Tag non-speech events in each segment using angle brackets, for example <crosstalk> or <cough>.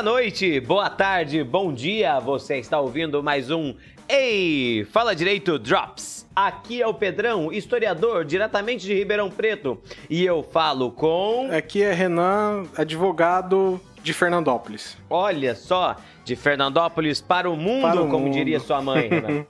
Boa noite, boa tarde, bom dia. Você está ouvindo mais um Ei, fala direito Drops. Aqui é o Pedrão, historiador diretamente de Ribeirão Preto, e eu falo com Aqui é Renan, advogado de Fernandópolis. Olha só, de Fernandópolis para o mundo, Para o como mundo. diria sua mãe, <laughs> Renan.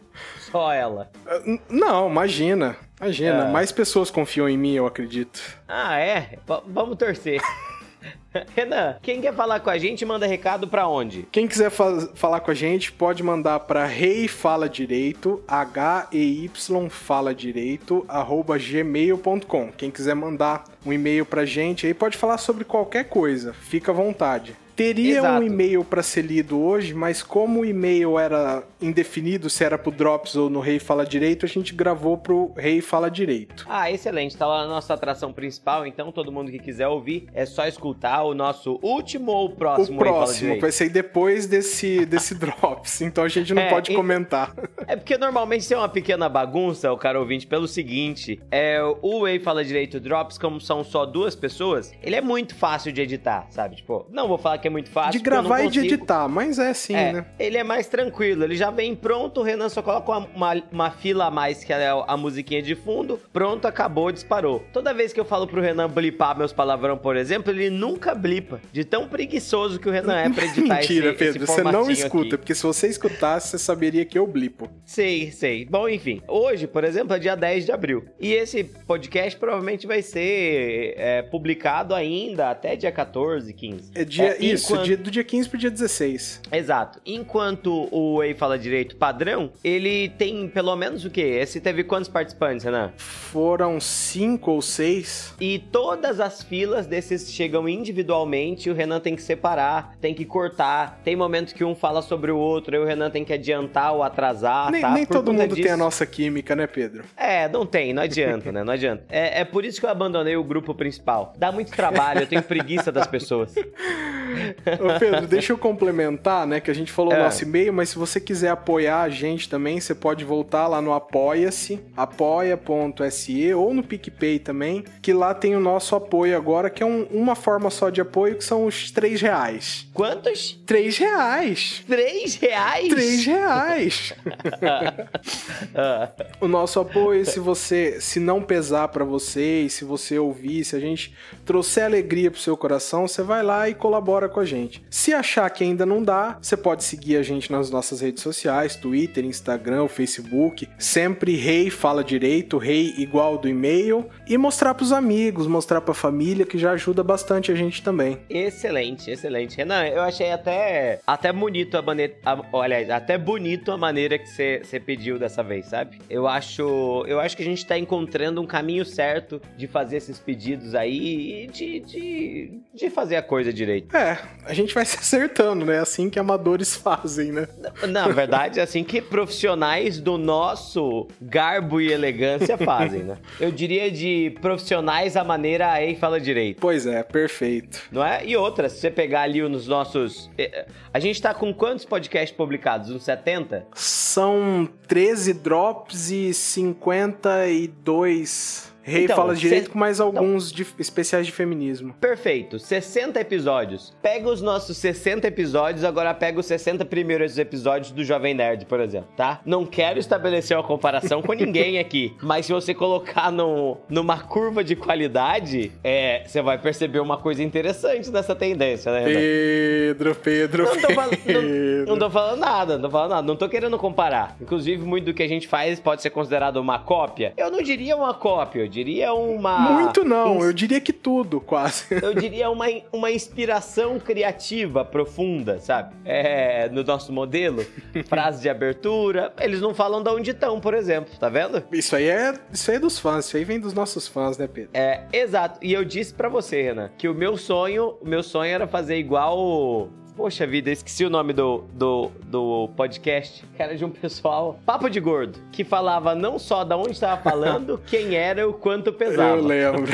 Só ela. Ah, n- Não, imagina. Imagina, É. mais pessoas confiam em mim, eu acredito. Ah, é? V- vamos torcer. <laughs> <laughs> Renan, quem quer falar com a gente, manda recado pra onde? Quem quiser fa- falar com a gente, pode mandar para rei fala direito, H-E-Y fala direito, arroba gmail.com. Quem quiser mandar um e-mail pra gente aí, pode falar sobre qualquer coisa, fica à vontade. Teria Exato. um e-mail pra ser lido hoje, mas como o e-mail era indefinido, se era pro Drops ou no Rei Fala Direito, a gente gravou pro Rei Fala Direito. Ah, excelente. Tá lá na nossa atração principal, então todo mundo que quiser ouvir é só escutar o nosso último ou o próximo. o próximo Direito. vai ser depois desse, desse <laughs> Drops, então a gente não É, pode e- comentar. É porque normalmente tem uma pequena bagunça, o cara ouvinte, pelo seguinte: é o Way Fala Direito Drops, como são só duas pessoas, ele é muito fácil de editar, sabe? Tipo, não vou falar que é muito fácil. De gravar e de editar, mas é assim, É, né? ele é mais tranquilo, ele já vem pronto, o Renan só coloca uma, uma, uma fila a mais, que é a musiquinha de fundo, pronto, acabou, disparou. Toda vez que eu falo pro Renan blipar meus palavrão, por exemplo, ele nunca blipa, de tão preguiçoso que o Renan é pra editar <laughs> Mentira, esse, Pedro, esse você não escuta, aqui. porque se você escutasse, você saberia que eu blipo. Sei, sei. Bom, enfim, hoje, por exemplo, é dia 10 de abril. E esse podcast provavelmente vai ser é, publicado ainda até dia 14, 15. É dia, É, isso, enquanto- dia, do dia 15 pro dia 16. Exato. Enquanto o Way Fala Direito padrão, ele tem pelo menos o quê? Esse teve quantos participantes, Renan? Foram cinco ou seis. E todas as filas desses chegam individualmente, o Renan tem que separar, tem que cortar. Tem momentos que um fala sobre o outro, aí o Renan tem que adiantar ou atrasar, nem tá? nem todo mundo tem a disso- nossa química, né, Pedro? É, não tem, não adianta, né? Não adianta. É, é por isso que eu abandonei o grupo principal. Dá muito trabalho, eu tenho preguiça das pessoas. <laughs> Ô, Pedro, deixa eu complementar, né? Que a gente falou o É. nosso e-mail, mas se você quiser apoiar a gente também, você pode voltar lá no Apoia-se, apoia.se ou no PicPay também, que lá tem o nosso apoio agora, que é um- uma forma só de apoio, que são os três reais. Quantos? Três reais! Três reais? Três reais! <laughs> Ah, o nosso apoio, se você, se não pesar pra você se você ouvir, se a gente trouxer alegria pro seu coração, você vai lá e colabora com a gente. Se achar que ainda não dá, você pode seguir a gente nas nossas redes sociais, Twitter, Instagram, Facebook, sempre rei fala direito, rei igual do e-mail e mostrar pros amigos, mostrar pra família que já ajuda bastante a gente também. excelente, excelente. Renan, eu achei até, até bonito a maneira. a- olha, até bonito a maneira que você pediu dessa vez, sabe? Eu acho. Eu acho que a gente tá encontrando um caminho certo de fazer esses pedidos aí e de, de, de fazer a coisa direito. É, a gente vai <laughs> se acertando, né? Assim que amadores fazem, né? Na verdade, é assim que profissionais do nosso garbo e elegância fazem, né? <laughs> Eu diria de profissionais à maneira aí fala direito. Pois é, perfeito. Não é? E outra, se você pegar ali nos nossos. eh, A gente tá com quantos podcasts publicados? Uns 70? São 13 drops e 52 Rei Então, fala direito cê- com mais alguns de- especiais de feminismo. Perfeito, 60 episódios. Pega os nossos 60 episódios, agora pega os 60 primeiros episódios do Jovem Nerd, por exemplo, tá? Não quero estabelecer uma comparação com ninguém <laughs> aqui, mas se você colocar no, numa curva de qualidade, é, você vai perceber uma coisa interessante nessa tendência, né? Pedro, Pedro, Não tô, Pedro. não- não tô falando nada, não tô falando nada. Não tô querendo comparar. Inclusive, muito do que a gente faz pode ser considerado uma cópia. Eu não diria uma cópia, eu diria uma. Muito não, ins- eu diria que tudo, quase. <laughs> Eu diria uma, uma inspiração criativa profunda, sabe? É, no nosso modelo. <laughs> Frase de abertura. Eles não falam de onde estão, por exemplo, tá vendo? Isso aí é, isso aí é dos fãs, isso aí vem dos nossos fãs, né, Pedro? É, exato. E eu disse pra você, Renan, que o meu sonho, o meu sonho era fazer igual Poxa vida, esqueci o nome do, do, do podcast, que era de um pessoal, Papo de Gordo, que falava não só da onde estava falando, <laughs> quem era e o quanto pesava. Eu lembro.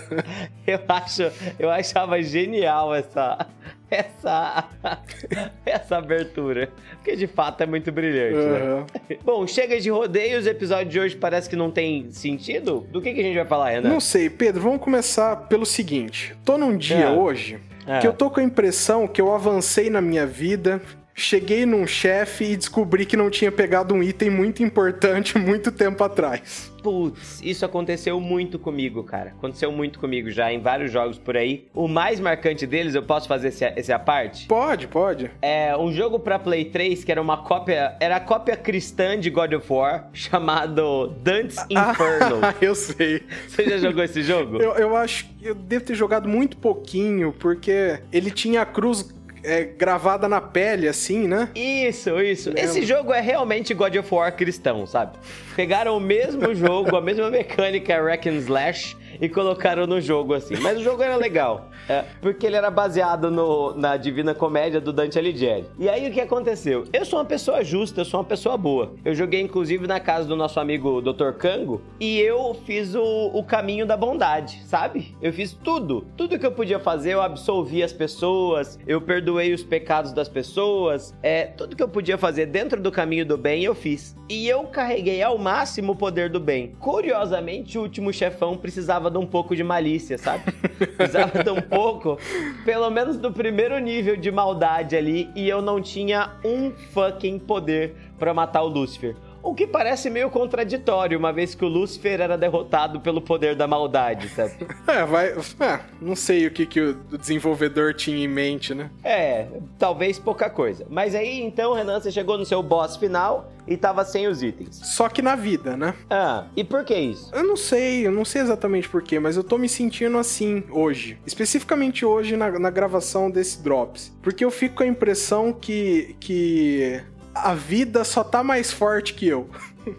<laughs> Eu acho, eu achava genial essa essa <laughs> essa abertura, porque de fato é muito brilhante, né? Aham. Bom, chega de rodeios, o episódio de hoje parece que não tem sentido. Do que, que a gente vai falar, Renan? Não sei, Pedro, vamos começar pelo seguinte. Tô num dia É. hoje que eu tô com a impressão que eu avancei na minha vida, cheguei num chefe e descobri que não tinha pegado um item muito importante <laughs> muito tempo atrás. Putz, isso aconteceu muito comigo, cara. Aconteceu muito comigo já em vários jogos por aí. O mais marcante deles, eu posso fazer esse, esse a parte? Pode, pode. É um jogo pra Play 3 que era uma cópia. Era a cópia cristã de God of War, <laughs> chamado Dante's Inferno. Ah, <laughs> eu sei. Você já jogou esse jogo? Eu, eu acho que eu devo ter jogado muito pouquinho, porque ele tinha a cruz é, gravada na pele, assim, né? Isso, isso. Esse jogo é realmente God of War cristão, sabe? Pegaram o mesmo <laughs> jogo, a mesma mecânica Wreck and Slash e colocaram no jogo, assim. Mas o jogo era legal, é, porque ele era baseado no, na Divina Comédia do Dante Alighieri. E aí o que aconteceu? Eu sou uma pessoa justa, eu sou uma pessoa boa. Eu joguei inclusive na casa do nosso amigo Dr. Kango e eu fiz o, o caminho da bondade, sabe? Eu fiz tudo, tudo que eu podia fazer, eu absolvi as pessoas, eu perdoei os pecados das pessoas, é, tudo que eu podia fazer dentro do caminho do bem eu fiz. E eu carreguei ao máximo o poder do bem. Curiosamente, o último chefão precisava de um pouco de malícia, sabe? precisava de um pouco, pelo menos do primeiro nível de maldade ali, e eu não tinha um fucking poder para matar o Lúcifer. O que parece meio contraditório, uma vez que o Lúcifer era derrotado pelo poder da maldade, sabe? <laughs> É, vai. É, não sei o que, que o desenvolvedor tinha em mente, né? É, talvez pouca coisa. Mas aí então, Renan, você chegou no seu boss final e tava sem os itens. Só que na vida, né? Ah, e por que isso? Eu não sei, eu não sei exatamente por quê, mas eu tô me sentindo assim hoje. Especificamente hoje na, na gravação desse Drops. Porque eu fico com a impressão que. que a vida só tá mais forte que eu.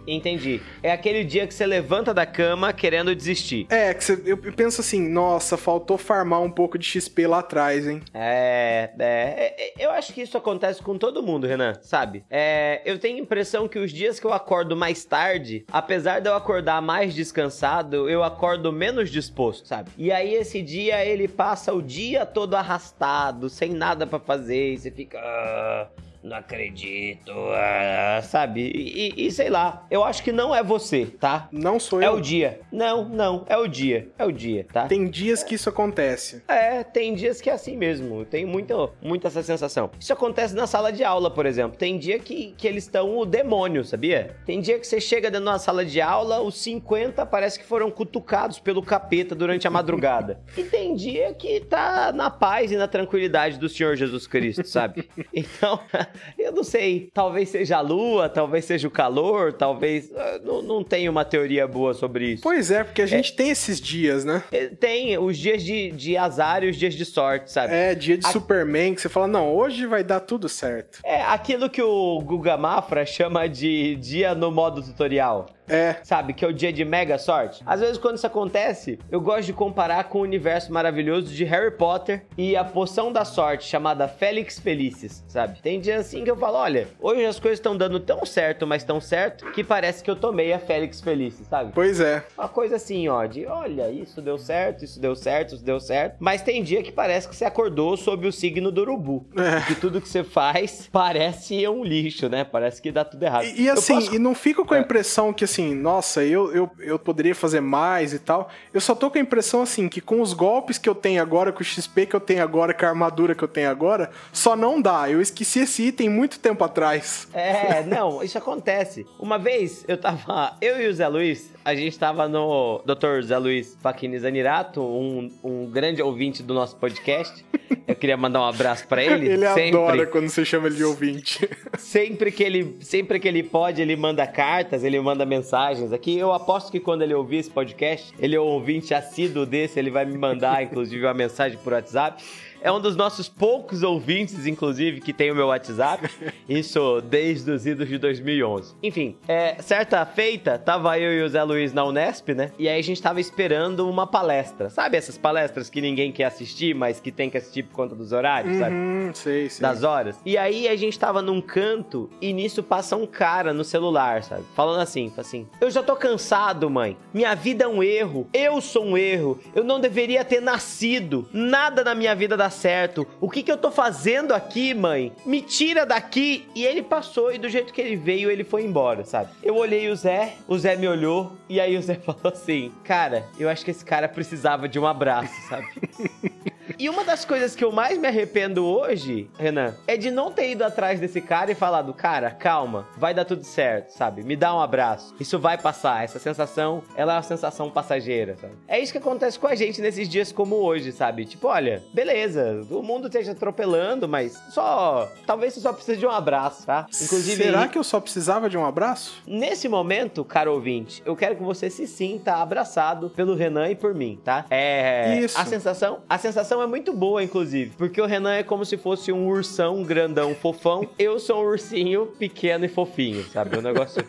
Entendi. É aquele dia que você levanta da cama querendo desistir. É, que você, eu penso assim, nossa, faltou farmar um pouco de XP lá atrás, hein? É, é, é, eu acho que isso acontece com todo mundo, Renan, sabe? É, eu tenho a impressão que os dias que eu acordo mais tarde, apesar de eu acordar mais descansado, eu acordo menos disposto, sabe? E aí esse dia ele passa o dia todo arrastado, sem nada para fazer, e você fica. Ah, não acredito, ah, sabe? E, e, sei lá, eu acho que não é você, tá? Não sou é eu. É o dia. Não, não, é o dia. É o dia, tá? Tem dias que isso acontece. É, tem dias que é assim mesmo. Tem muito, muito essa sensação. Isso acontece na sala de aula, por exemplo. Tem dia que, que eles estão o demônio, sabia? Tem dia que você chega dentro de uma sala de aula, os 50 parece que foram cutucados pelo capeta durante a madrugada. <laughs> e tem dia que tá na paz e na tranquilidade do Senhor Jesus Cristo, sabe? <laughs> Então. <laughs> eu não sei, talvez seja a lua, talvez seja o calor, talvez. Ah, não, não tenho uma teoria boa sobre isso. Pois é, porque a gente é, tem esses dias, né? É, tem os dias de, de azar e os dias de sorte, sabe? É, dia de a... Superman, que você fala, não, hoje vai dar tudo certo. É, aquilo que o Guga Mafra chama de dia no modo tutorial. É. Sabe? Que é o dia de mega sorte. Às vezes, quando isso acontece, eu gosto de comparar com o universo maravilhoso de Harry Potter e a poção da sorte, chamada Félix Felicis, sabe? Tem dias assim que eu falo: olha, hoje as coisas estão dando tão certo, mas tão certo, que parece que eu tomei a Félix Felicis, sabe? Pois é. Uma coisa assim, ó, de olha, isso deu certo, isso deu certo, isso deu certo. Mas tem dia que parece que você acordou sob o signo do urubu. É. Que tudo que você faz <laughs> parece um lixo, né? Parece que dá tudo errado. E, e assim, posso... e não fico com a é. impressão que assim, assim, nossa, eu, eu, eu poderia fazer mais e tal. Eu só tô com a impressão, assim, que com os golpes que eu tenho agora, com o XP que eu tenho agora, com a armadura que eu tenho agora, só não dá. Eu esqueci esse item muito tempo atrás. É, não, isso acontece. Uma vez eu tava, eu e o Zé Luiz, a gente tava no Dr. Zé Luiz Faquini Zanirato, um, um grande ouvinte do nosso podcast. Eu queria mandar um abraço para ele. ele sempre. adora quando você chama ele de ouvinte. Sempre que ele, sempre que ele pode, ele manda cartas, ele manda mensagens aqui. Eu aposto que quando ele ouvir esse podcast, ele é um ouvinte assíduo desse, ele vai me mandar, <laughs> inclusive, uma mensagem por WhatsApp. É um dos nossos poucos ouvintes, inclusive, que tem o meu WhatsApp. Isso desde os idos de 2011. Enfim, é, certa feita, tava eu e o Zé Luiz na Unesp, né? E aí a gente tava esperando uma palestra. Sabe essas palestras que ninguém quer assistir, mas que tem que assistir por conta dos horários, uhum, sabe? Sei, sei. Das horas. E aí a gente tava num canto e nisso passa um cara no celular, sabe? Falando assim, assim: Eu já tô cansado, mãe. Minha vida é um erro. Eu sou um erro. Eu não deveria ter nascido. Nada na minha vida dá certo. O que que eu tô fazendo aqui, mãe? Me tira daqui. E ele passou e do jeito que ele veio, ele foi embora, sabe? Eu olhei o Zé, o Zé me olhou e aí o Zé <laughs> falou assim: Cara, eu acho que esse cara precisava de um abraço, sabe? <laughs> E uma das coisas que eu mais me arrependo hoje, Renan, é de não ter ido atrás desse cara e falado, cara, calma, vai dar tudo certo, sabe? Me dá um abraço. Isso vai passar. Essa sensação, ela é uma sensação passageira, sabe? É isso que acontece com a gente nesses dias como hoje, sabe? Tipo, olha, beleza, o mundo esteja atropelando, mas só. Talvez você só precise de um abraço, tá? Inclusive. Será que eu só precisava de um abraço? Nesse momento, caro ouvinte, eu quero que você se sinta abraçado pelo Renan e por mim, tá? É. Isso. A sensação, a sensação é muito boa, inclusive, porque o Renan é como se fosse um ursão grandão, fofão. Eu sou um ursinho pequeno e fofinho, sabe? O negócio.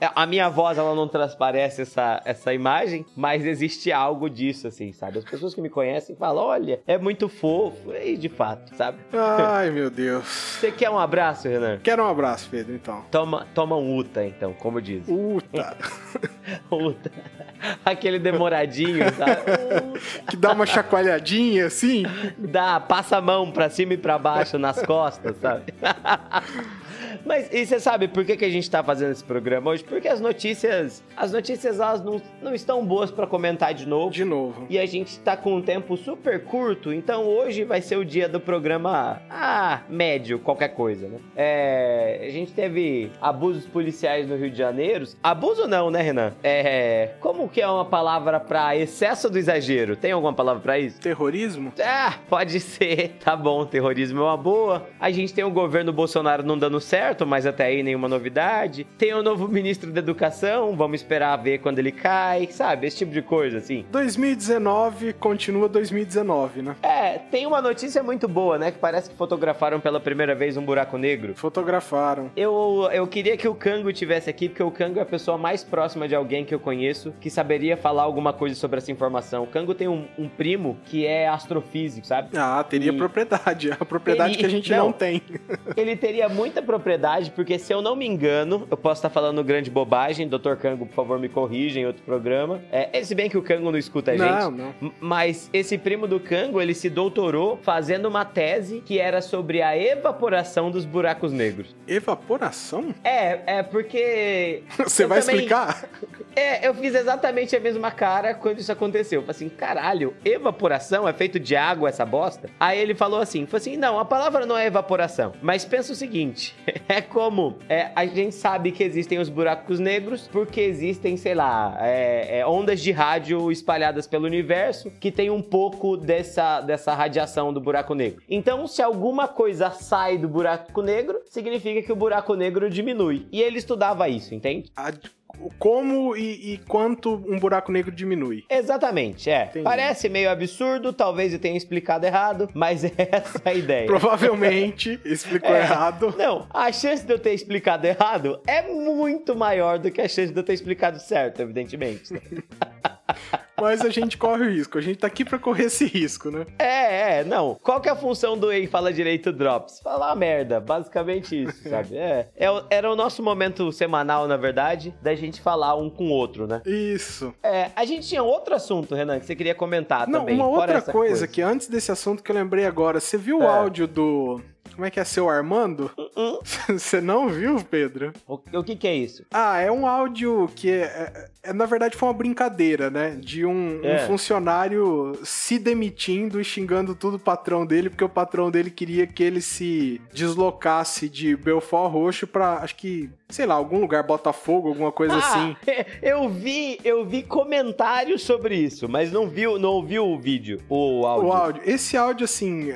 É, a minha voz, ela não transparece essa, essa imagem, mas existe algo disso, assim, sabe? As pessoas que me conhecem falam: olha, é muito fofo. E de fato, sabe? Ai, meu Deus. <laughs> Você quer um abraço, Renan? Quero um abraço, Pedro, então. Toma, toma um Uta, então, como diz. Uta. <laughs> Uta. <laughs> Aquele demoradinho, sabe? <laughs> que dá uma chacoalhadinha assim. Dá, passa a mão pra cima e pra baixo nas costas, sabe? <laughs> Mas e você sabe por que, que a gente tá fazendo esse programa hoje? Porque as notícias, as notícias elas não, não estão boas para comentar de novo. De novo. E a gente tá com um tempo super curto, então hoje vai ser o dia do programa, ah, médio, qualquer coisa, né? É, a gente teve abusos policiais no Rio de Janeiro. Abuso não, né, Renan? É, como que é uma palavra para excesso do exagero? Tem alguma palavra para isso? Terrorismo? Ah, pode ser. <laughs> Tá bom, terrorismo é uma boa. A gente tem o governo Bolsonaro não dando certo certo, mas até aí nenhuma novidade. Tem o novo ministro da Educação, vamos esperar ver quando ele cai, sabe? Esse tipo de coisa, assim. 2019 continua 2019, né? É, tem uma notícia muito boa, né? Que parece que fotografaram pela primeira vez um buraco negro. Fotografaram. Eu, eu queria que o Kango tivesse aqui, porque o Kango é a pessoa mais próxima de alguém que eu conheço que saberia falar alguma coisa sobre essa informação. O Kango tem um, um primo que é astrofísico, sabe? Ah, teria e... propriedade. <laughs> A propriedade ele... que a gente não, não tem. ele teria muita propriedade porque se eu não me engano, eu posso estar falando grande bobagem, Dr. Kango, por favor, me corrija em outro programa. É, se bem que o Kango não escuta a gente. Não, não. Mas esse primo do Kango, ele se doutorou fazendo uma tese que era sobre a evaporação dos buracos negros. Evaporação? É, é porque. <laughs> Você vai também... explicar? É, eu fiz exatamente a mesma cara quando isso aconteceu. Eu falei assim, caralho, evaporação é feito de água essa bosta? Aí ele falou assim, falou assim, não, a palavra não é evaporação, mas pensa o seguinte, <laughs> é como é, a gente sabe que existem os buracos negros porque existem, sei lá, é, é, ondas de rádio espalhadas pelo universo que tem um pouco dessa, dessa radiação do buraco negro. Então, se alguma coisa sai do buraco negro, significa que o buraco negro diminui. E ele estudava isso, entende? A como e, e, quanto um buraco negro diminui. Exatamente, é. Entendi. Parece meio absurdo, talvez eu tenha explicado errado, mas <laughs> é essa a ideia. Provavelmente <laughs> explicou é. errado. Não, a chance de eu ter explicado errado é muito maior do que a chance de eu ter explicado certo, evidentemente. <laughs> Mas a gente corre o risco. A gente tá aqui pra correr esse risco, né? É, é, não. Qual que é a função do Ei Fala Direito Drops? Falar merda, basicamente isso, <laughs> sabe? É, é, era o nosso momento semanal, na verdade, da gente falar um com o outro, né? Isso. É, a gente tinha outro assunto, Renan, que você queria comentar não, também. Uma outra coisa, coisa, que antes desse assunto que eu lembrei agora, você viu é. o áudio do como é que é seu Armando? <laughs> Você não viu, Pedro? O, o, que, que é isso? Ah, é um áudio que é, é, é na verdade foi uma brincadeira, né? De um, é. um, funcionário se demitindo e xingando tudo o patrão dele, porque o patrão dele queria que ele se deslocasse de Belfort Roxo para acho que sei lá, algum lugar, Botafogo, alguma coisa ah, assim. <laughs> Eu vi, eu vi comentários sobre isso, mas não vi, não ouvi o vídeo, o áudio. O áudio. Esse áudio, assim,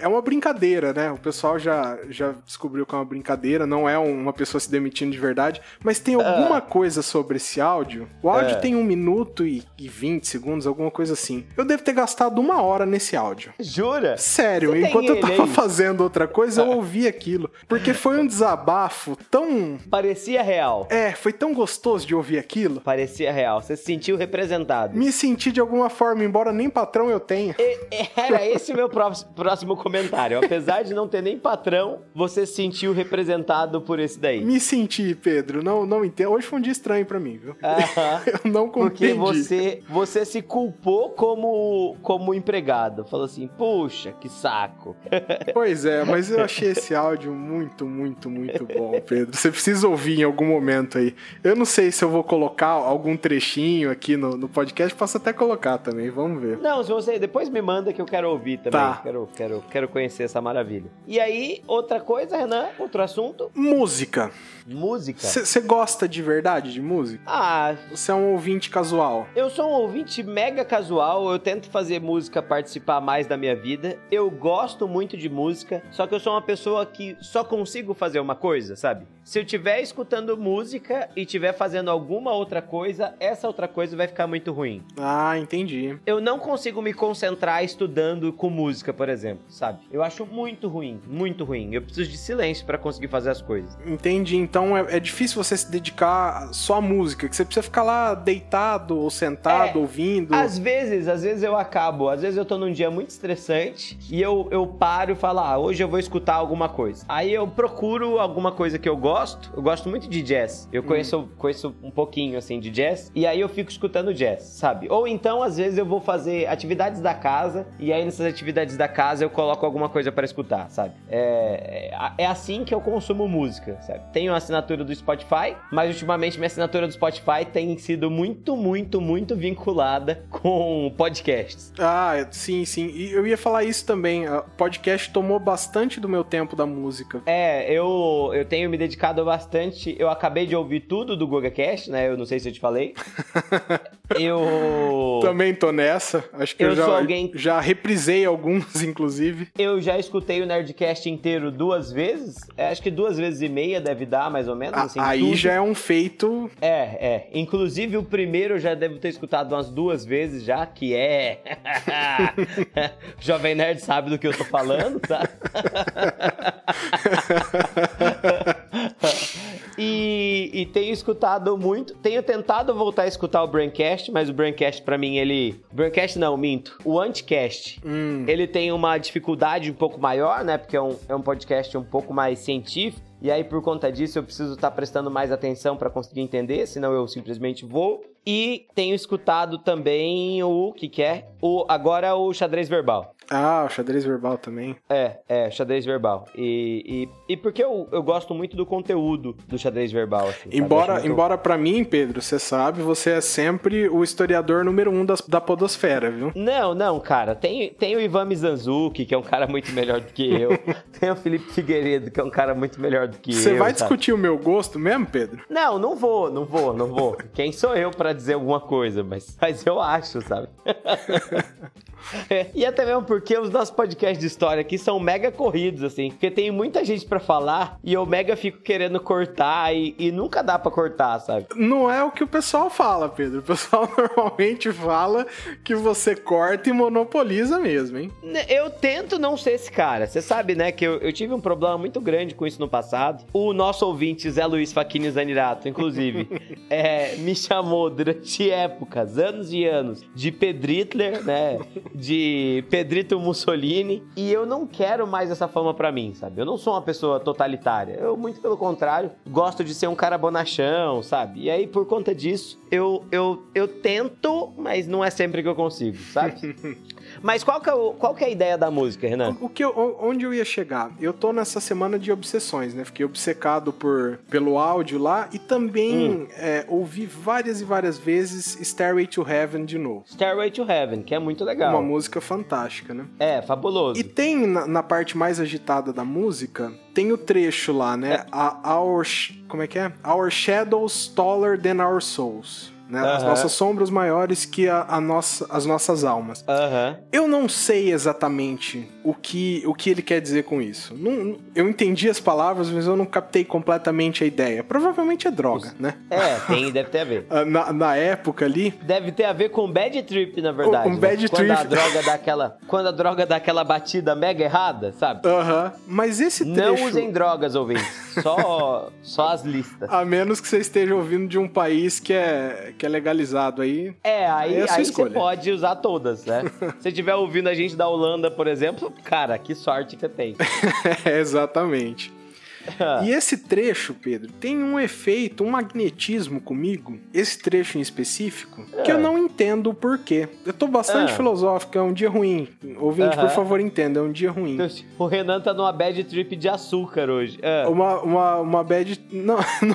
é uma brincadeira, né? O pessoal já, já descobriu que é uma brincadeira, não é uma pessoa se demitindo de verdade, mas tem alguma ah. coisa sobre esse áudio. O áudio ah. tem um minuto e, e 20 segundos, alguma coisa assim. Eu devo ter gastado uma hora nesse áudio. Jura? Sério, Você enquanto eu tava aí? fazendo outra coisa, eu ouvi aquilo. Porque foi um desabafo tão Parecia real. É, foi tão gostoso de ouvir aquilo. Parecia real. Você se sentiu representado. Me senti de alguma forma, embora nem patrão eu tenha. E, era esse o meu próximo comentário. Apesar de não ter nem <laughs> nem patrão, você se sentiu representado por esse daí. Me senti, Pedro. Não, não entendo. Hoje foi um dia estranho para mim, viu? <laughs> Eu não compreendi. Porque você, você se culpou como, como empregado. Falou assim, puxa, que saco. <laughs> Pois é, mas eu achei esse áudio muito, muito, muito bom, Pedro. Você precisa ouvir em algum momento aí. Eu não sei se eu vou colocar algum trechinho aqui no, no podcast, posso até colocar também, vamos ver. Não, se você depois me manda que eu quero ouvir também. Tá. Quero, quero, quero conhecer essa maravilha. E aí, outra coisa, Renan, outro assunto, Música. música. Você gosta de verdade de música? Ah, Você é um ouvinte casual? Eu sou um ouvinte mega casual, eu tento fazer música participar mais da minha vida. Eu gosto muito de música, só que eu sou uma pessoa que só consigo fazer uma coisa, sabe? Se eu estiver escutando música e estiver fazendo alguma outra coisa, essa outra coisa vai ficar muito ruim. Ah, entendi. Eu não consigo me concentrar estudando com música, por exemplo, sabe? Eu acho muito ruim, muito ruim. Eu preciso de silêncio pra conseguir fazer as coisas. Entendi. Então é, é difícil você se dedicar só à música, que você precisa ficar lá deitado ou sentado, É, ouvindo. Às vezes, às vezes eu acabo, às vezes eu tô num dia muito estressante e eu, eu paro e falo, ah, hoje eu vou escutar alguma coisa. Aí eu procuro alguma coisa que eu gosto. Eu gosto muito de jazz. Eu conheço, conheço um pouquinho assim de jazz. E aí eu fico escutando jazz, sabe? Ou então, às vezes, eu vou fazer atividades da casa e aí nessas atividades da casa eu coloco alguma coisa pra escutar, sabe? É, é, é assim que eu consumo música, sabe? Tenho a assinatura do Spotify, mas ultimamente minha assinatura do Spotify tem sido muito, muito, muito vinculada <laughs> com podcasts. Ah, sim, sim. E eu ia falar isso também. O podcast tomou bastante do meu tempo da música. É, eu, eu tenho me dedicado bastante. Eu acabei de ouvir tudo do GugaCast, né? Eu não sei se eu te falei. <laughs> Eu. Também tô nessa. Acho que eu, Eu já, alguém- já reprisei alguns, <laughs> inclusive. Eu já escutei o Nerdcast inteiro duas vezes. É, acho que duas vezes e meia deve dar, mais ou menos. A- assim, aí tudo. já é um feito. É, é. Inclusive o primeiro eu já devo ter escutado umas duas vezes já, que é. <laughs> Jovem Nerd sabe do que eu tô falando, tá? <laughs> <laughs> e, e tenho escutado muito. Tenho tentado voltar a escutar o Braincast, mas o Braincast pra mim ele. Braincast não, minto. O Anticast. Hum, Ele tem uma dificuldade um pouco maior, né? Porque é um, é um podcast um pouco mais científico. E aí, por conta disso, eu preciso estar prestando mais atenção para conseguir entender, senão eu simplesmente vou. E tenho escutado também o que que é? O, agora o xadrez verbal. Ah, o xadrez verbal também. É, é, xadrez verbal. E, e, e porque eu, eu gosto muito do conteúdo do xadrez verbal. Assim? Embora, muito- embora para mim, Pedro, você sabe, você é sempre o historiador número um das- da podosfera, viu? Não, não, cara. Tem, tem o Ivan Mizanzuki, que é um cara muito melhor do que eu. <laughs> tem o Felipe Figueiredo, que é um cara muito melhor do que Você eu. vai sabe? discutir o meu gosto mesmo, Pedro? Não, não vou, não vou, não vou. <laughs> Quem sou eu pra dizer alguma coisa, mas, mas eu acho, sabe? <laughs> <laughs> E até mesmo porque os nossos podcasts de história aqui são mega corridos, assim. Porque tem muita gente pra falar e eu mega fico querendo cortar e, e nunca dá pra cortar, sabe? Não é o que o pessoal fala, Pedro. O pessoal <laughs> normalmente fala que você corta e monopoliza mesmo, hein? Né, Eu tento não ser esse cara. Você sabe, né, que eu, eu tive um problema muito grande com isso no passado. O nosso ouvinte, Zé Luiz Faquini Zanirato, inclusive, <laughs> é, me chamou durante épocas, anos e anos, de Pedritler, né? De Pedrito Mussolini. E eu não quero mais essa fama pra mim, sabe? Eu não sou uma pessoa totalitária. Eu, muito pelo contrário, gosto de ser um cara bonachão, sabe? E aí, por conta disso, eu, eu, eu tento, mas não é sempre que eu consigo, sabe? <laughs> Mas qual que, é o- qual que é a ideia da música, Renan? O que eu- onde eu ia chegar? Eu tô nessa semana de obsessões, né? Fiquei obcecado por, pelo áudio lá e também Hum. é, ouvi várias e várias vezes Stairway to Heaven de novo. Stairway to Heaven, que é muito legal. Uma música fantástica, né? É, fabuloso. E tem na, na parte mais agitada da música, tem o trecho lá, né? A, our, como é que é? Our shadows taller than our souls. Né? As nossas sombras maiores que a, a nossa, as nossas almas. Aham. Eu não sei exatamente o que, o que ele quer dizer com isso. Não- eu entendi as palavras, mas eu não captei completamente a ideia. Provavelmente é droga, né? É, tem, deve ter a ver. <laughs> Ah, Na, na época ali, Deve ter a ver com bad trip, na verdade. Com né? bad quando A trip. droga dá aquela, quando a droga dá aquela batida mega errada, sabe? aham. Mas esse trecho. Não usem drogas, ouvintes. Só, só as listas. A menos que você esteja ouvindo de um país que é, que é legalizado aí. É, aí, é aí você pode usar todas, né? <laughs> Se estiver ouvindo a gente da Holanda, por exemplo, cara, que sorte que você tem. <laughs> exatamente. e esse trecho, Pedro, tem um efeito, um magnetismo comigo, esse trecho em específico, é. que eu não entendo o porquê. Eu tô bastante é. filosófico, é um dia ruim. Ouvinte, por favor, entenda, é um dia ruim. O Renan tá numa bad trip de açúcar hoje. É. Uma, uma, uma bad... Não, <laughs> não...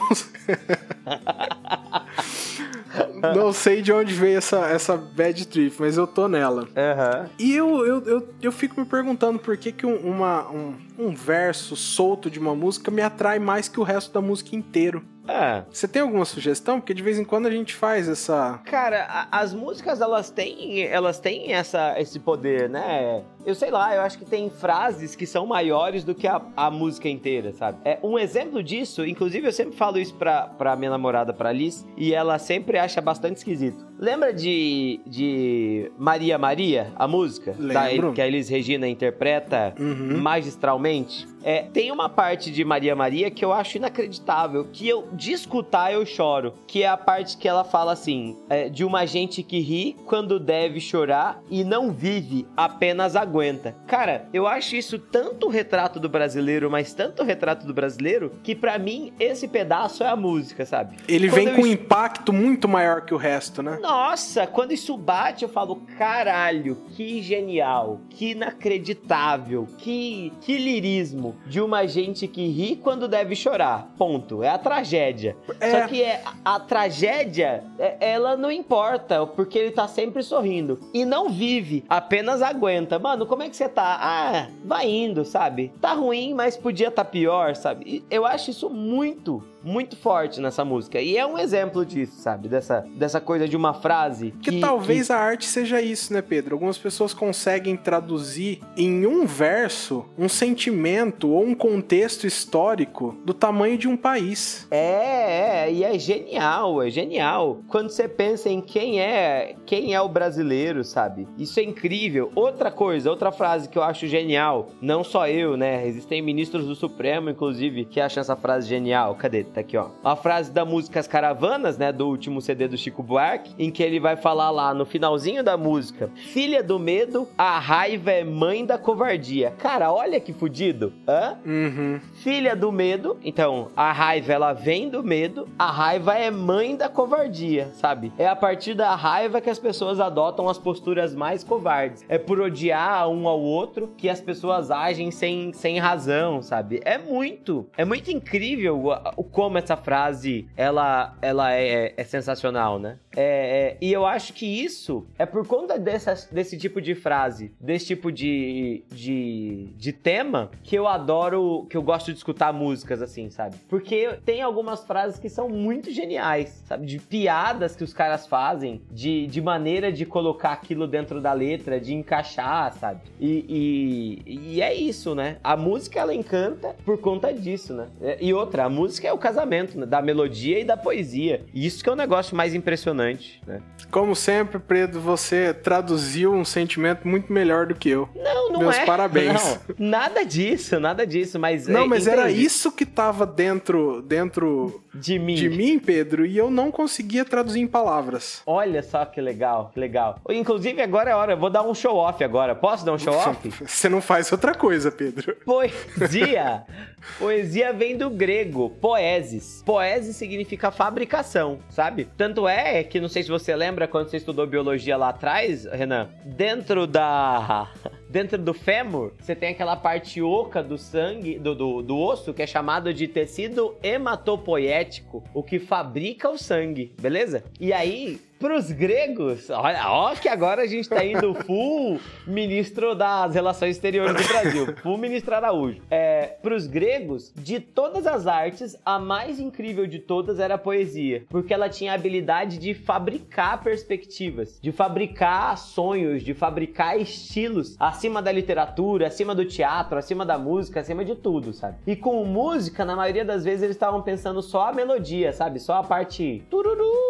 não sei de onde veio essa, essa bad trip, mas eu tô nela. Uhum. E eu, eu, eu, eu, fico me perguntando por que, que uma, um, um verso solto de uma música me atrai mais que o resto da música inteiro. É. Você tem alguma sugestão? Porque de vez em quando a gente faz essa. Cara, a, as músicas elas têm, elas têm essa, esse poder, né? Eu sei lá, eu acho que tem frases que são maiores do que a, a música inteira, sabe? É um exemplo disso, inclusive eu sempre falo isso pra, pra minha namorada, pra Liz, e ela sempre acha bastante esquisito. Lembra de, de Maria Maria, a música? Lembro. Da, que a Elis Regina interpreta uhum. magistralmente? É, tem uma parte de Maria Maria que eu acho inacreditável, que eu, de escutar, eu choro. Que é a parte que ela fala assim: é, de uma gente que ri quando deve chorar e não vive, apenas aguenta. Cara, eu acho isso tanto retrato do brasileiro, mas tanto retrato do brasileiro, que para mim esse pedaço é a música, sabe? Ele quando vem com um impacto muito maior que o resto, né? Nossa, quando isso bate, eu falo: caralho, que genial, que inacreditável, que, que lirismo de uma gente que ri quando deve chorar. Ponto. É a tragédia. É. Só que é, a, a tragédia, é, ela não importa, porque ele tá sempre sorrindo. E não vive, apenas aguenta. Mano, como é que você tá? Ah, vai indo, sabe? Tá ruim, mas podia tá pior, sabe? Eu acho isso muito muito forte nessa música. E é um exemplo disso, sabe? Dessa, dessa coisa de uma frase. Que, que talvez que... a arte seja isso, né, Pedro? Algumas pessoas conseguem traduzir em um verso um sentimento ou um contexto histórico do tamanho de um país. É, é, e é genial, é genial. Quando você pensa em quem é, quem é o brasileiro, sabe? Isso é incrível. Outra coisa, outra frase que eu acho genial, não só eu, né? Existem ministros do Supremo, inclusive, que acham essa frase genial. Cadê? Tá aqui, ó. A frase da música As Caravanas, né? Do último CD do Chico Buarque, em que ele vai falar lá no finalzinho da música: Filha do medo, a raiva é mãe da covardia. Cara, olha que fudido. Hã? Uhum. Filha do medo, então a raiva ela vem do medo, a raiva é mãe da covardia, sabe? É a partir da raiva que as pessoas adotam as posturas mais covardes. É por odiar um ao outro que as pessoas agem sem, sem razão, sabe? É muito, é muito incrível o, o como essa frase ela, ela é, é sensacional, né? É, é, e eu acho que isso é por conta dessa, desse tipo de frase, desse tipo de, de, de tema, que eu adoro, que eu gosto de escutar músicas assim, sabe? Porque tem algumas frases que são muito geniais, sabe? De piadas que os caras fazem, de, de maneira de colocar aquilo dentro da letra, de encaixar, sabe? E, e, e é isso, né? A música ela encanta por conta disso, né? E outra, a música é o casamento né? da melodia e da poesia. E isso que é o um negócio mais impressionante, né? Como sempre, Pedro, você traduziu um sentimento muito melhor do que eu. Não, não Meus é. parabéns. Não, nada disso, nada disso, mas... Não, mas entendi. era isso que tava dentro, dentro de mim. de mim, Pedro, e eu não conseguia traduzir em palavras. Olha só que legal, que legal. Inclusive, agora é hora, eu vou dar um show-off agora. Posso dar um show-off? Você não faz outra coisa, Pedro. Poesia! <laughs> Poesia vem do grego, poesis. Poesis significa fabricação, sabe? Tanto é que, não sei se você lembra quando você estudou biologia lá atrás, Renan, dentro da <laughs> dentro do fêmur, você tem aquela parte oca do sangue, do, do, do osso, que é chamado de tecido hematopoético, o que fabrica o sangue, beleza? E aí, pros gregos, olha, ó que agora a gente tá indo full ministro das relações exteriores do Brasil, full ministro Araújo. É, pros gregos, de todas as artes, a mais incrível de todas era a poesia, porque ela tinha a habilidade de fabricar perspectivas, de fabricar sonhos, de fabricar estilos acima da literatura, acima do teatro, acima da música, acima de tudo, sabe? E com música, na maioria das vezes eles estavam pensando só a melodia, sabe? Só a parte tururu,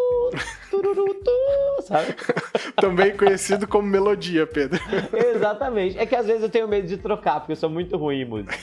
tururu, tu, sabe? <laughs> Também conhecido como melodia, Pedro. <laughs> Exatamente. É que às vezes eu tenho medo de trocar, porque eu sou muito ruim em música.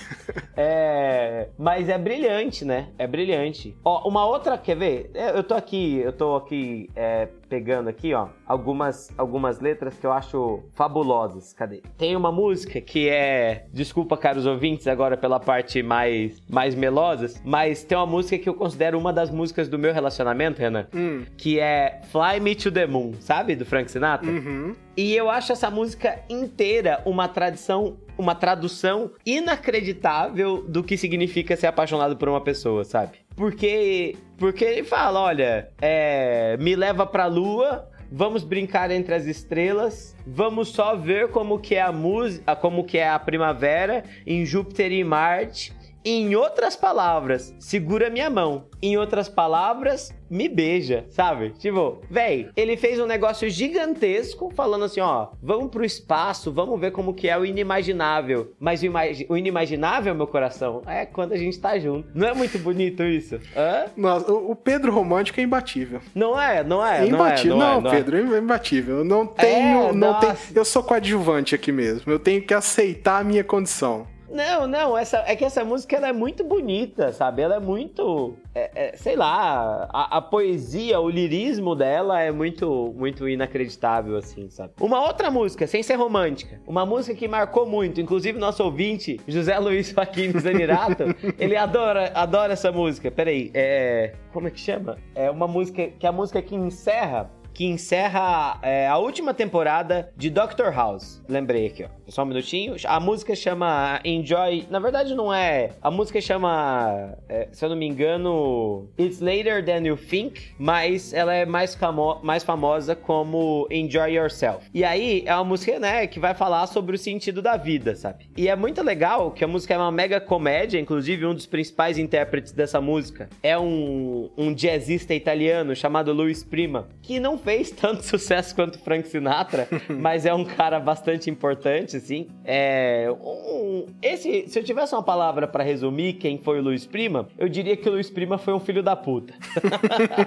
É... Mas é brilhante, né? É brilhante. Ó, uma outra, quer ver? É, eu tô aqui, eu tô aqui é, pegando aqui, ó, algumas, algumas letras que eu acho fabulosas. Cadê? Tem uma música que é, desculpa, caros ouvintes, agora pela parte mais, mais melosas, mas tem uma música que eu considero uma das músicas do meu relacionamento, Renan, hum. que é Fly Me to the Moon, sabe? Do Frank Sinatra. Uhum. E eu acho essa música inteira uma tradição, uma tradução inacreditável do que significa ser apaixonado por uma pessoa, sabe? Porque, porque ele fala, olha, é, me leva pra lua, vamos brincar entre as estrelas, vamos só ver como que é a música, como que é a primavera em Júpiter e Marte em outras palavras, segura minha mão. Em outras palavras, me beija, sabe? Tipo, véi, ele fez um negócio gigantesco falando assim, ó, vamos pro espaço, vamos ver como que é o inimaginável. Mas o, imag o inimaginável, meu coração, é quando a gente tá junto. Não é muito bonito isso? Hã? Nossa, o Pedro romântico é imbatível. Não é, não é. é imbatível. Não, é, não, não, é, Pedro, é imbatível. Eu não tenho, é, não tenho, eu sou coadjuvante aqui mesmo. Eu tenho que aceitar a minha condição. Não, não, essa, é que essa música ela é muito bonita, sabe? Ela é muito. É, é, sei lá, a, a, poesia, o lirismo dela é muito, muito inacreditável, assim, sabe? Uma outra música, sem ser romântica, uma música que marcou muito, inclusive nosso ouvinte, José Luiz Joaquim Zanirato, <laughs> ele adora, adora essa música. Peraí, é. Como é que chama? É uma música que é a música que encerra que encerra é, a última temporada de Doctor House. Lembrei aqui, ó. Só um minutinho. A música chama Enjoy. Na verdade, não é. A música chama, é, se eu não me engano, It's Later Than You Think, mas ela é mais, famo mais famosa como Enjoy Yourself. E aí é uma música, né, que vai falar sobre o sentido da vida, sabe? E é muito legal que a música é uma mega comédia, inclusive um dos principais intérpretes dessa música é um, um jazzista italiano chamado Luiz Prima, que não fez tanto <laughs> sucesso quanto Frank Sinatra, <laughs> mas é um cara bastante importante, assim. É, um, esse, se eu tivesse uma palavra para resumir quem foi o Luiz Prima, eu diria que o Luiz Prima foi um filho da puta.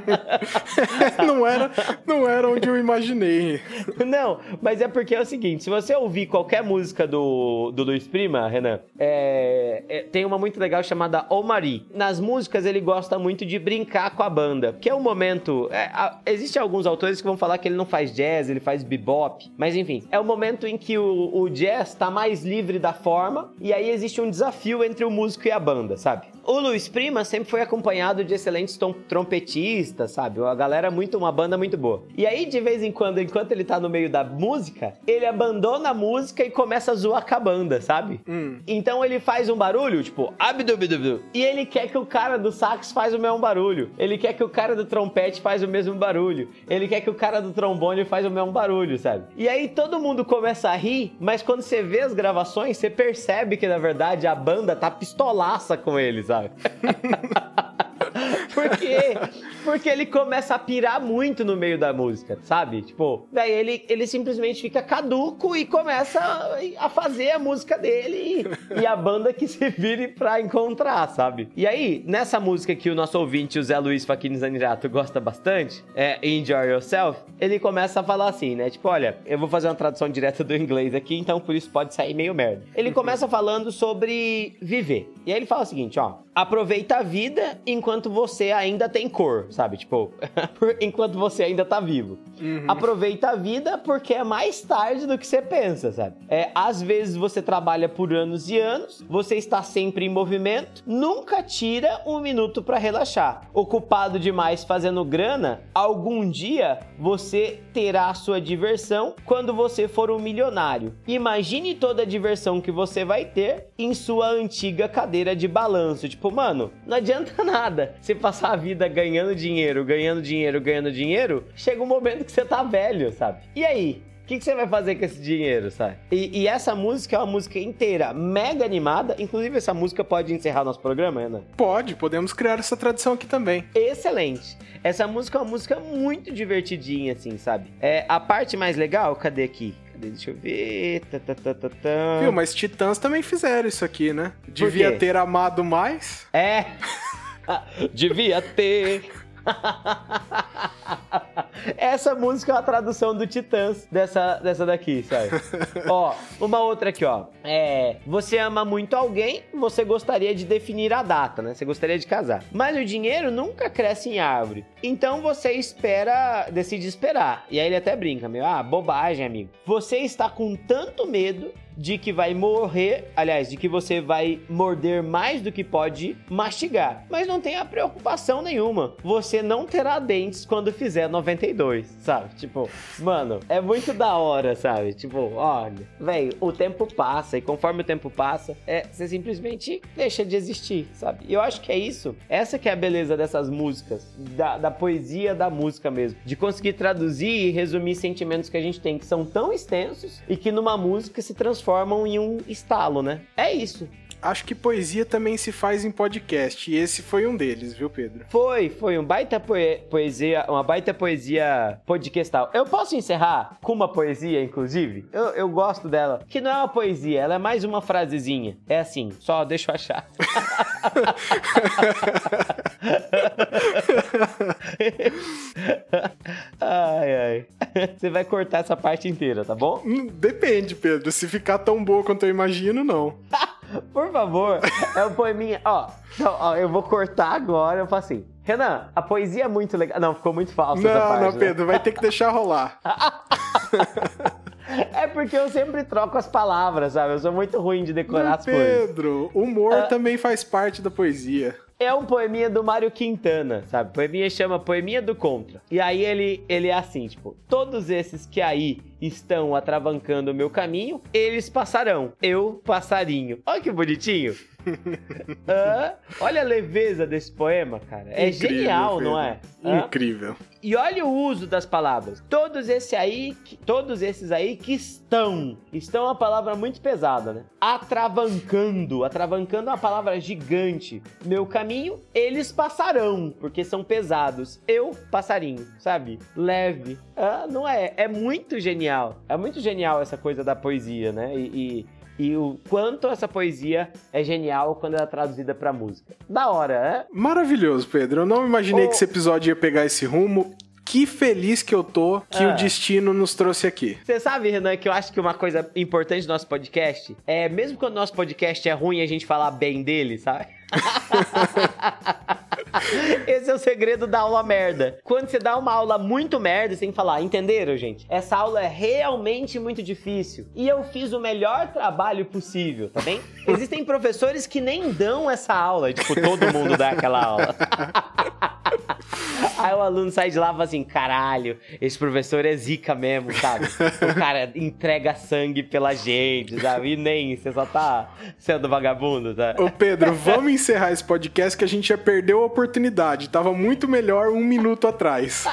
<laughs> não era, não era onde eu imaginei. Não, mas é porque é o seguinte, se você ouvir qualquer música do, do Luiz Prima, Renan, é, é, tem uma muito legal chamada O Marie. Nas músicas ele gosta muito de brincar com a banda, que é um momento... É, Existem alguns autores autores que vão falar que ele não faz jazz, ele faz bebop. Mas enfim, é o momento em que o, o jazz está mais livre da forma e aí existe um desafio entre o músico e a banda, sabe? O Luiz Prima sempre foi acompanhado de excelentes trompetistas, sabe? Uma galera muito, uma banda muito boa. E aí, de vez em quando, enquanto ele tá no meio da música, ele abandona a música e começa a zoar com a banda, sabe? Hum. Então ele faz um barulho, tipo, abdubidubidu. E ele quer que o cara do sax faz o mesmo barulho. Ele quer que o cara do trompete faz o mesmo barulho. Ele quer que o cara do trombone faz o mesmo barulho, sabe? E aí todo mundo começa a rir, mas quando você vê as gravações, você percebe que na verdade a banda tá pistolaça com ele, sabe? Sabe? <laughs> <laughs> Por quê? Porque ele começa a pirar muito no meio da música, sabe? Tipo, daí ele, ele simplesmente fica caduco e começa a, fazer a música dele e, e, a banda que se vire pra encontrar, sabe? E aí, nessa música que o nosso ouvinte, o Zé Luiz Faquini Zanirato, gosta bastante, é Enjoy Yourself, ele começa a falar assim, né? Tipo, olha, eu vou fazer uma tradução direta do inglês aqui, então por isso pode sair meio merda. Ele começa falando sobre viver. E aí ele fala o seguinte, ó, aproveita a vida enquanto você ainda tem cor, sabe? Tipo, <laughs> enquanto você ainda tá vivo. Uhum. Aproveita a vida porque é mais tarde do que você pensa, sabe? É, às vezes você trabalha por anos e anos, você está sempre em movimento, nunca tira um minuto para relaxar. Ocupado demais fazendo grana, algum dia você terá a sua diversão quando você for um milionário. Imagine toda a diversão que você vai ter em sua antiga cadeira de balanço. Tipo, mano, não adianta <laughs> nada você passar a vida ganhando dinheiro, ganhando dinheiro, ganhando dinheiro. Chega um momento que você tá velho, sabe? E aí? O que, que, você vai fazer com esse dinheiro, sabe? E, e, essa música é uma música inteira, mega animada. Inclusive, essa música pode encerrar nosso programa, Ana? Pode, podemos criar essa tradição aqui também. Excelente. Essa música é uma música muito divertidinha, assim, sabe? É, a parte mais legal, cadê aqui? Cadê? Deixa eu ver. Tá, tá, tá, tá, tá. Viu, mas Titãs também fizeram isso aqui, né? Devia ter amado mais. É. <laughs> Devia ter. <laughs> Essa música é uma tradução do Titãs dessa, dessa daqui, sabe? <laughs> ó, uma outra aqui, ó. É, você ama muito alguém, você gostaria de definir a data, né? Você gostaria de casar. Mas o dinheiro nunca cresce em árvore. Então você espera, decide esperar. E aí ele até brinca, meu, ah, bobagem, amigo. Você está com tanto medo de que vai morrer, aliás, de que você vai morder mais do que pode mastigar. Mas não tenha preocupação nenhuma. Você não terá dentes quando fizer 92, sabe? Tipo, mano, é muito da hora, sabe? Tipo, olha, velho, o tempo passa e conforme o tempo passa, é, você simplesmente deixa de existir, sabe? E eu acho que é isso. Essa que é a beleza dessas músicas, da, da poesia da música mesmo. De conseguir traduzir e resumir sentimentos que a gente tem que são tão extensos e que numa música se transformam em um estalo, né? É isso. Acho que poesia também se faz em podcast, e esse foi um deles, viu, Pedro? Foi, foi um baita poe poesia, uma baita poesia podcastal. Eu posso encerrar com uma poesia, inclusive? Eu, eu gosto dela, que não é uma poesia, ela é mais uma frasezinha. É assim, só deixa eu achar. <laughs> <laughs> ai, ai. <laughs> Você vai cortar essa parte inteira, tá bom? Hum, depende, Pedro. Se ficar tão boa quanto eu imagino, não. <laughs> Por favor, é um poeminha. Ó, então, ó, eu vou cortar agora. Eu faço assim. Renan, a poesia é muito legal. Não, ficou muito falso não, essa parte. Não, não, Pedro, né? vai ter que deixar rolar. <laughs> É porque eu sempre troco as palavras, sabe? Eu sou muito ruim de decorar Mas, as coisas. Pedro, humor uh, também faz parte da poesia. É um poeminha do Mário Quintana, sabe? Poeminha chama Poeminha do Contra. E aí ele, ele é assim, tipo, todos esses que aí estão atravancando o meu caminho, eles passarão. Eu, passarinho. Olha que bonitinho. Ah, olha a leveza desse poema, cara. É Incrível, genial, não é? Incrível. E olha o uso das palavras. Todos esses aí, todos esses aí que estão, estão é uma palavra muito pesada, né? Atravancando, atravancando é uma palavra gigante. Meu caminho, eles passarão, porque são pesados. Eu, passarinho, sabe? Leve. Ah, não é? É muito genial. É muito genial essa coisa da poesia, né? E, e e o quanto essa poesia é genial quando ela é traduzida pra música. Da hora, é? Maravilhoso, Pedro. Eu não imaginei oh. que esse episódio ia pegar esse rumo. Que feliz que eu tô que ah. o destino nos trouxe aqui. Você sabe, Renan, que eu acho que uma coisa importante do nosso podcast é, mesmo quando o nosso podcast é ruim, a gente falar bem dele, sabe? <laughs> <laughs> Esse é o segredo da aula merda. Quando você dá uma aula muito merda, você tem que falar, entenderam, gente? Essa aula é realmente muito difícil. E eu fiz o melhor trabalho possível, tá bem? <laughs> Existem professores que nem dão essa aula, tipo, todo mundo dá aquela aula. <laughs> Aí o aluno sai de lá e fala assim: caralho, esse professor é zica mesmo, sabe? O cara entrega sangue pela gente, sabe? E nem, você só tá sendo vagabundo, tá? Ô Pedro, vamos encerrar esse podcast que a gente já perdeu a oportunidade. Tava muito melhor um minuto atrás.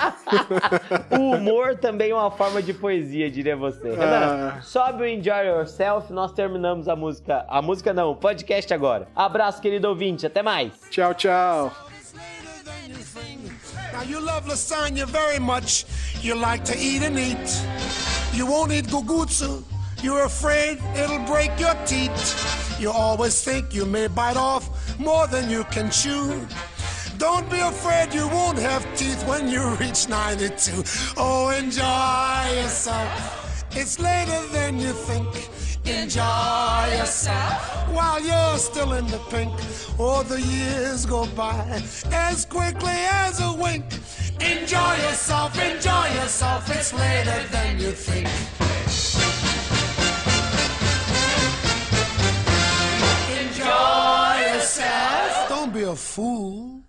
<laughs> o humor também é uma forma de poesia, diria você. Renan, ah. sobe o Enjoy Yourself, nós terminamos a música. A música não, o podcast agora. Abraço, querido ouvinte, até mais. Tchau, tchau. Now you love lasagna very much. You like to eat and eat. You won't eat gugutsu. You're afraid it'll break your teeth. You always think you may bite off more than you can chew. Don't be afraid you won't have teeth when you reach 92. Oh, enjoy yourself. It's later than you think. Enjoy yourself while you're still in the pink. Oh, the years go by as quickly as a wink. Enjoy yourself, enjoy yourself. It's later than you think. Enjoy yourself. Don't be a fool.